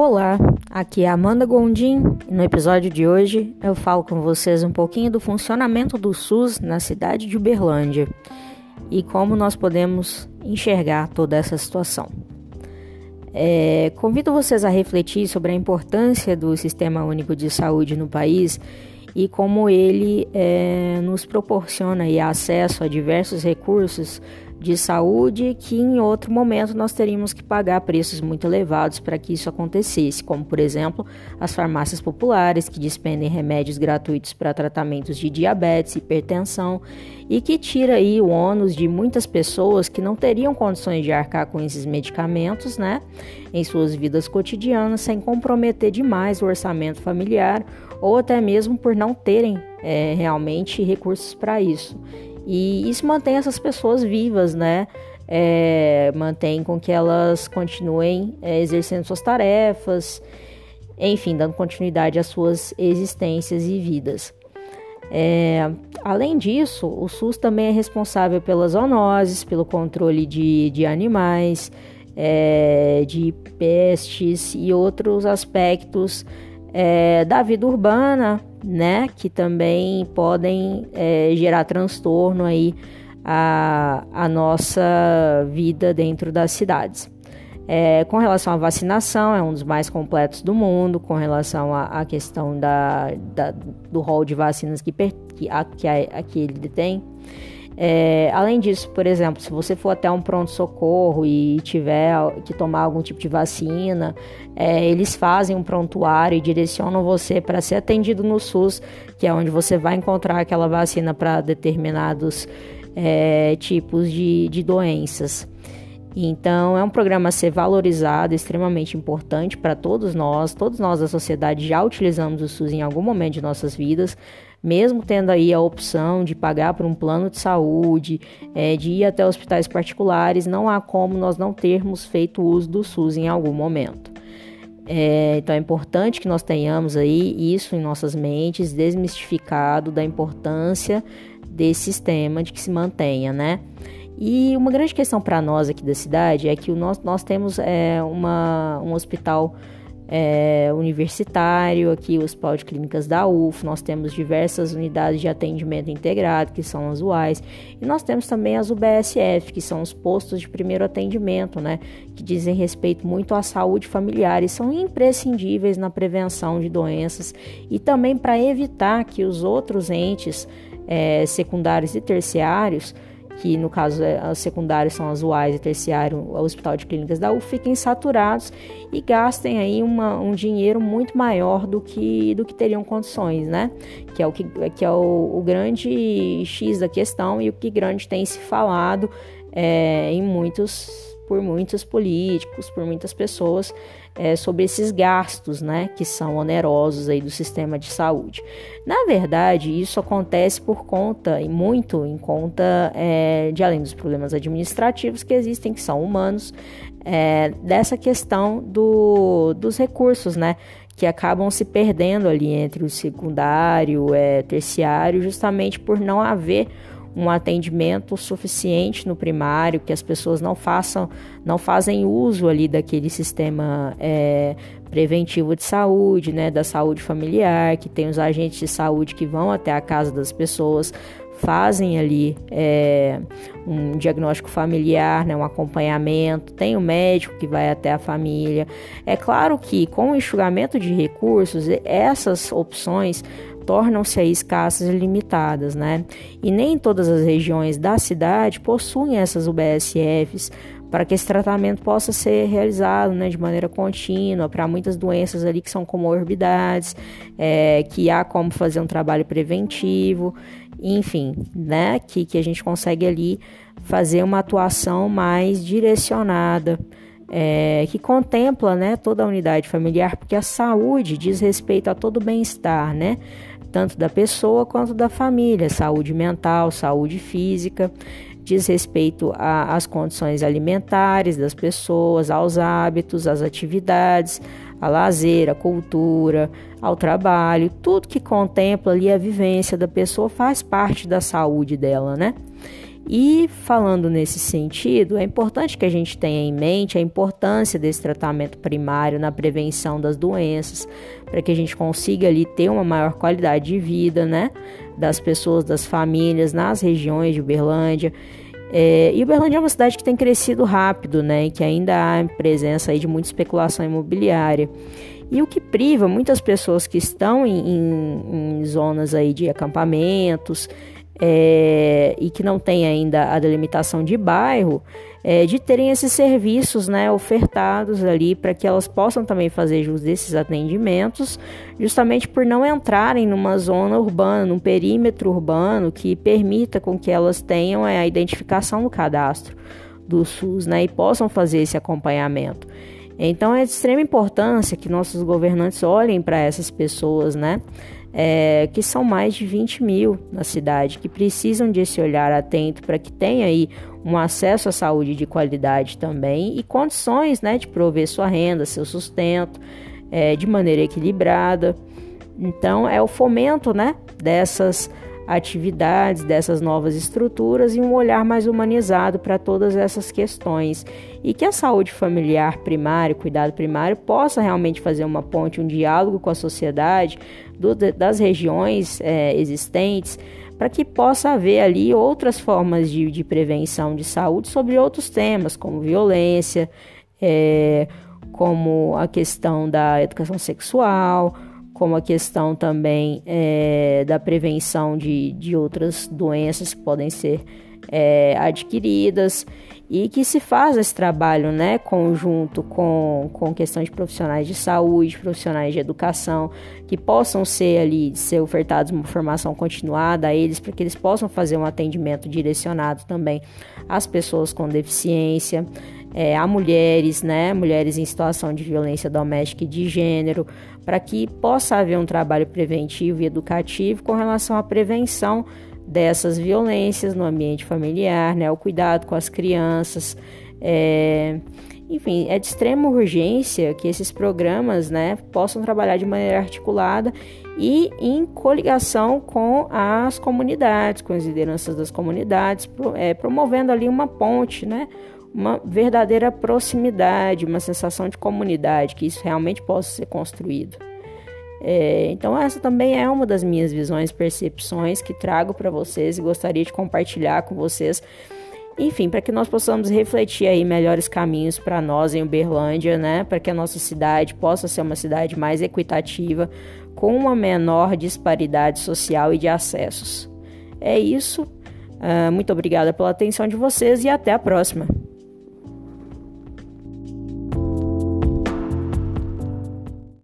Olá, aqui é Amanda Gondim no episódio de hoje eu falo com vocês um pouquinho do funcionamento do SUS na cidade de Uberlândia e como nós podemos enxergar toda essa situação. É, convido vocês a refletir sobre a importância do Sistema Único de Saúde no país e como ele é, nos proporciona acesso a diversos recursos de saúde que em outro momento nós teríamos que pagar preços muito elevados para que isso acontecesse, como por exemplo as farmácias populares que dispendem remédios gratuitos para tratamentos de diabetes, hipertensão e que tira aí o ônus de muitas pessoas que não teriam condições de arcar com esses medicamentos, né, em suas vidas cotidianas sem comprometer demais o orçamento familiar ou até mesmo por não terem é, realmente recursos para isso. E isso mantém essas pessoas vivas, né? É, mantém com que elas continuem é, exercendo suas tarefas, enfim, dando continuidade às suas existências e vidas. É, além disso, o SUS também é responsável pelas zoonoses, pelo controle de, de animais, é, de pestes e outros aspectos é, da vida urbana, né, que também podem é, gerar transtorno aí a, a nossa vida dentro das cidades. É, com relação à vacinação, é um dos mais completos do mundo, com relação à, questão da, da, do rol de vacinas que, que, a, que, a, que ele detém. É, além disso, por exemplo, se você for até um pronto-socorro e tiver que tomar algum tipo de vacina, é, eles fazem um prontuário e direcionam você para ser atendido no SUS, que é onde você vai encontrar aquela vacina para determinados é, tipos de, de doenças. Então, é um programa a ser valorizado, extremamente importante para todos nós. Todos nós da sociedade já utilizamos o SUS em algum momento de nossas vidas, mesmo tendo aí a opção de pagar por um plano de saúde, é, de ir até hospitais particulares, não há como nós não termos feito uso do SUS em algum momento. É, então é importante que nós tenhamos aí isso em nossas mentes, desmistificado da importância desse sistema de que se mantenha, né? E uma grande questão para nós aqui da cidade é que nós, nós temos é, uma, um hospital é, universitário, aqui o Hospital de Clínicas da UF, nós temos diversas unidades de atendimento integrado, que são as UAIs, e nós temos também as UBSF, que são os postos de primeiro atendimento, né, que dizem respeito muito à saúde familiar e são imprescindíveis na prevenção de doenças e também para evitar que os outros entes é, secundários e terciários que no caso é, as secundárias são as UAIs e terciário, o Hospital de Clínicas da U, fiquem saturados e gastem aí uma, um dinheiro muito maior do que, do que teriam condições, né? Que é o, que, que é o, o grande X da questão e o que grande tem se falado é, em muitos por muitos políticos, por muitas pessoas, é, sobre esses gastos, né, que são onerosos aí do sistema de saúde. Na verdade, isso acontece por conta e muito em conta é, de além dos problemas administrativos que existem, que são humanos, é, dessa questão do, dos recursos, né, que acabam se perdendo ali entre o secundário, é, terciário, justamente por não haver um atendimento suficiente no primário, que as pessoas não façam, não fazem uso ali daquele sistema é, preventivo de saúde, né, da saúde familiar, que tem os agentes de saúde que vão até a casa das pessoas, fazem ali é, um diagnóstico familiar, né, um acompanhamento, tem o médico que vai até a família. É claro que com o enxugamento de recursos, essas opções tornam-se escassas e limitadas, né? E nem todas as regiões da cidade possuem essas UBSFs para que esse tratamento possa ser realizado né, de maneira contínua para muitas doenças ali que são comorbidades, é, que há como fazer um trabalho preventivo, enfim, né, que, que a gente consegue ali fazer uma atuação mais direcionada. É, que contempla né, toda a unidade familiar, porque a saúde diz respeito a todo o bem-estar, né? Tanto da pessoa quanto da família, saúde mental, saúde física, diz respeito às condições alimentares das pessoas, aos hábitos, às atividades, a lazer, a cultura, ao trabalho, tudo que contempla ali a vivência da pessoa faz parte da saúde dela, né? E falando nesse sentido, é importante que a gente tenha em mente a importância desse tratamento primário na prevenção das doenças, para que a gente consiga ali ter uma maior qualidade de vida, né, das pessoas, das famílias nas regiões de Uberlândia. É, e Uberlândia é uma cidade que tem crescido rápido, né, e que ainda há presença aí de muita especulação imobiliária. E o que priva muitas pessoas que estão em, em, em zonas aí de acampamentos, é, e que não tem ainda a delimitação de bairro, é, de terem esses serviços né, ofertados ali para que elas possam também fazer jus desses atendimentos, justamente por não entrarem numa zona urbana, num perímetro urbano que permita com que elas tenham é, a identificação no cadastro do SUS né, e possam fazer esse acompanhamento. Então é de extrema importância que nossos governantes olhem para essas pessoas, né? É, que são mais de 20 mil na cidade, que precisam desse olhar atento para que tenha aí um acesso à saúde de qualidade também e condições né, de prover sua renda, seu sustento é, de maneira equilibrada. Então, é o fomento né, dessas atividades, dessas novas estruturas e um olhar mais humanizado para todas essas questões. E que a saúde familiar primária, cuidado primário, possa realmente fazer uma ponte, um diálogo com a sociedade do, das regiões é, existentes, para que possa haver ali outras formas de, de, prevenção de saúde sobre outros temas, como violência, é, como a questão da educação sexual como a questão também é, da prevenção de, de outras doenças que podem ser é, adquiridas e que se faz esse trabalho né, conjunto com, com questão de profissionais de saúde, profissionais de educação, que possam ser ali, ser ofertados uma formação continuada a eles, para que eles possam fazer um atendimento direcionado também às pessoas com deficiência, é, a mulheres, né, mulheres em situação de violência doméstica e de gênero, para que possa haver um trabalho preventivo e educativo com relação à prevenção dessas violências no ambiente familiar, né, o cuidado com as crianças. É, enfim, é de extrema urgência que esses programas né, possam trabalhar de maneira articulada e em coligação com as comunidades, com as lideranças das comunidades, é, promovendo ali uma ponte, né, uma verdadeira proximidade, uma sensação de comunidade, que isso realmente possa ser construído. É, então, essa também é uma das minhas visões, percepções que trago para vocês e gostaria de compartilhar com vocês. Enfim, para que nós possamos refletir aí melhores caminhos para nós em Uberlândia, né? Para que a nossa cidade possa ser uma cidade mais equitativa, com uma menor disparidade social e de acessos. É isso. Uh, muito obrigada pela atenção de vocês e até a próxima.